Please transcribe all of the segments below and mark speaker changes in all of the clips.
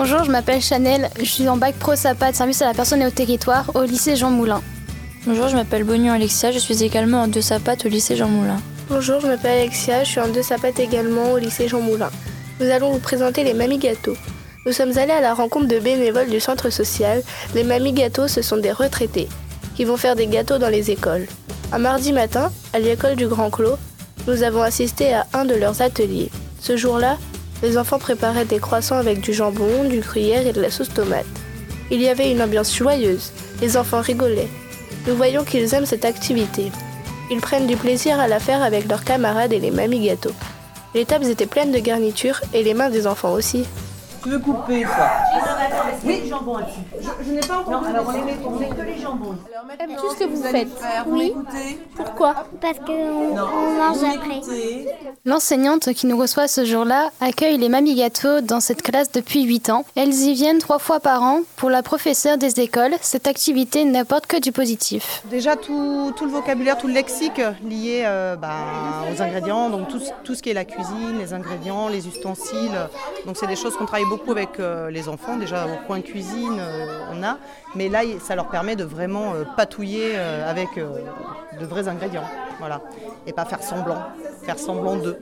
Speaker 1: Bonjour, je m'appelle Chanel, je suis en bac pro SAPA de service à la personne et au territoire au lycée Jean Moulin.
Speaker 2: Bonjour, je m'appelle Bonion Alexia, je suis également en deux SAPAT au lycée Jean Moulin.
Speaker 3: Bonjour, je m'appelle Alexia, je suis en deux SAPAT également au lycée Jean Moulin. Nous allons vous présenter les mamies gâteaux. Nous sommes allés à la rencontre de bénévoles du centre social. Les mamies gâteaux, ce sont des retraités qui vont faire des gâteaux dans les écoles. Un mardi matin, à l'école du Grand Clos, nous avons assisté à un de leurs ateliers. Ce jour-là, les enfants préparaient des croissants avec du jambon, du gruyère et de la sauce tomate. Il y avait une ambiance joyeuse, les enfants rigolaient. Nous voyons qu'ils aiment cette activité. Ils prennent du plaisir à la faire avec leurs camarades et les mamies gâteaux. Les tables étaient pleines de garnitures et les mains des enfants aussi.
Speaker 4: Tu veux couper ça
Speaker 5: Oui, jambon Je, je n'ai pas encore. Non, alors on met, on met que les jambons.
Speaker 3: Tout ce que vous faites.
Speaker 5: Oui.
Speaker 3: Pourquoi?
Speaker 6: Parce qu'on on mange après.
Speaker 1: L'enseignante qui nous reçoit ce jour-là accueille les mamies gâteaux dans cette classe depuis 8 ans. Elles y viennent trois fois par an. Pour la professeure des écoles, cette activité n'apporte que du positif.
Speaker 7: Déjà tout, tout le vocabulaire, tout le lexique lié euh, bah, aux ingrédients, donc tout, tout ce qui est la cuisine, les ingrédients, les ustensiles. Donc c'est des choses qu'on travaille beaucoup avec euh, les enfants. Déjà au coin cuisine, euh, on a. Mais là, ça leur permet de vraiment euh, patouiller avec de vrais ingrédients. Voilà. Et pas faire semblant. Faire semblant d'eux.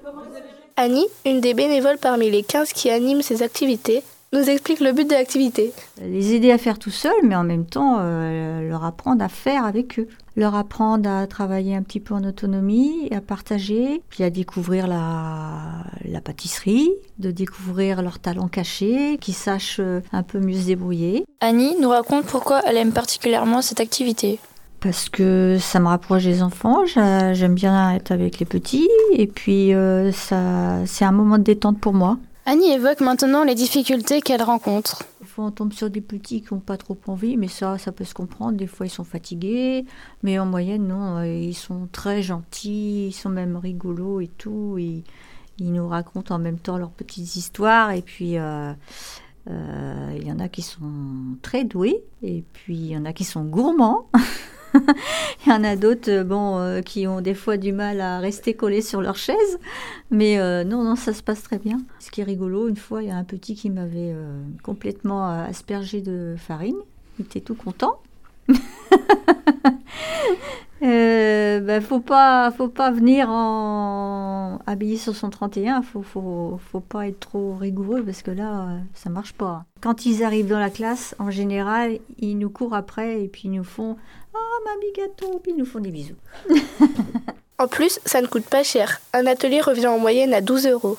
Speaker 3: Annie, une des bénévoles parmi les 15 qui animent ces activités, nous explique le but de l'activité.
Speaker 8: les aider à faire tout seul, mais en même temps euh, leur apprendre à faire avec eux. Leur apprendre à travailler un petit peu en autonomie, à partager, puis à découvrir la, la pâtisserie, de découvrir leurs talents cachés, qu'ils sachent euh, un peu mieux se débrouiller.
Speaker 2: Annie nous raconte pourquoi elle aime particulièrement cette activité.
Speaker 8: Parce que ça me rapproche des enfants, j'a- j'aime bien être avec les petits, et puis euh, ça, c'est un moment de détente pour moi.
Speaker 1: Annie évoque maintenant les difficultés qu'elle rencontre.
Speaker 8: Des fois, on tombe sur des petits qui n'ont pas trop envie, mais ça, ça peut se comprendre. Des fois, ils sont fatigués, mais en moyenne, non, euh, ils sont très gentils, ils sont même rigolos et tout. Ils, nous racontent en même temps leurs petites histoires, et puis euh, euh, il y en a qui sont très doués, et puis il y en a qui sont gourmands. Il y en a d'autres, euh, bon, euh, qui ont des fois du mal à rester collés sur leur chaise, mais euh, non, non, ça se passe très bien. Ce qui est rigolo, une fois, il y a un petit qui m'avait complètement aspergé de farine. Il était tout content. Euh, ben, faut pas, faut pas venir en habillé sur son 31. Faut, faut, faut pas être trop rigoureux parce que là, ça marche pas. Quand ils arrivent dans la classe, en général, ils nous courent après et puis ils nous font ah mamie gâteau, puis ils nous font des bisous.
Speaker 3: En plus, ça ne coûte pas cher. Un atelier revient en moyenne à 12 euros.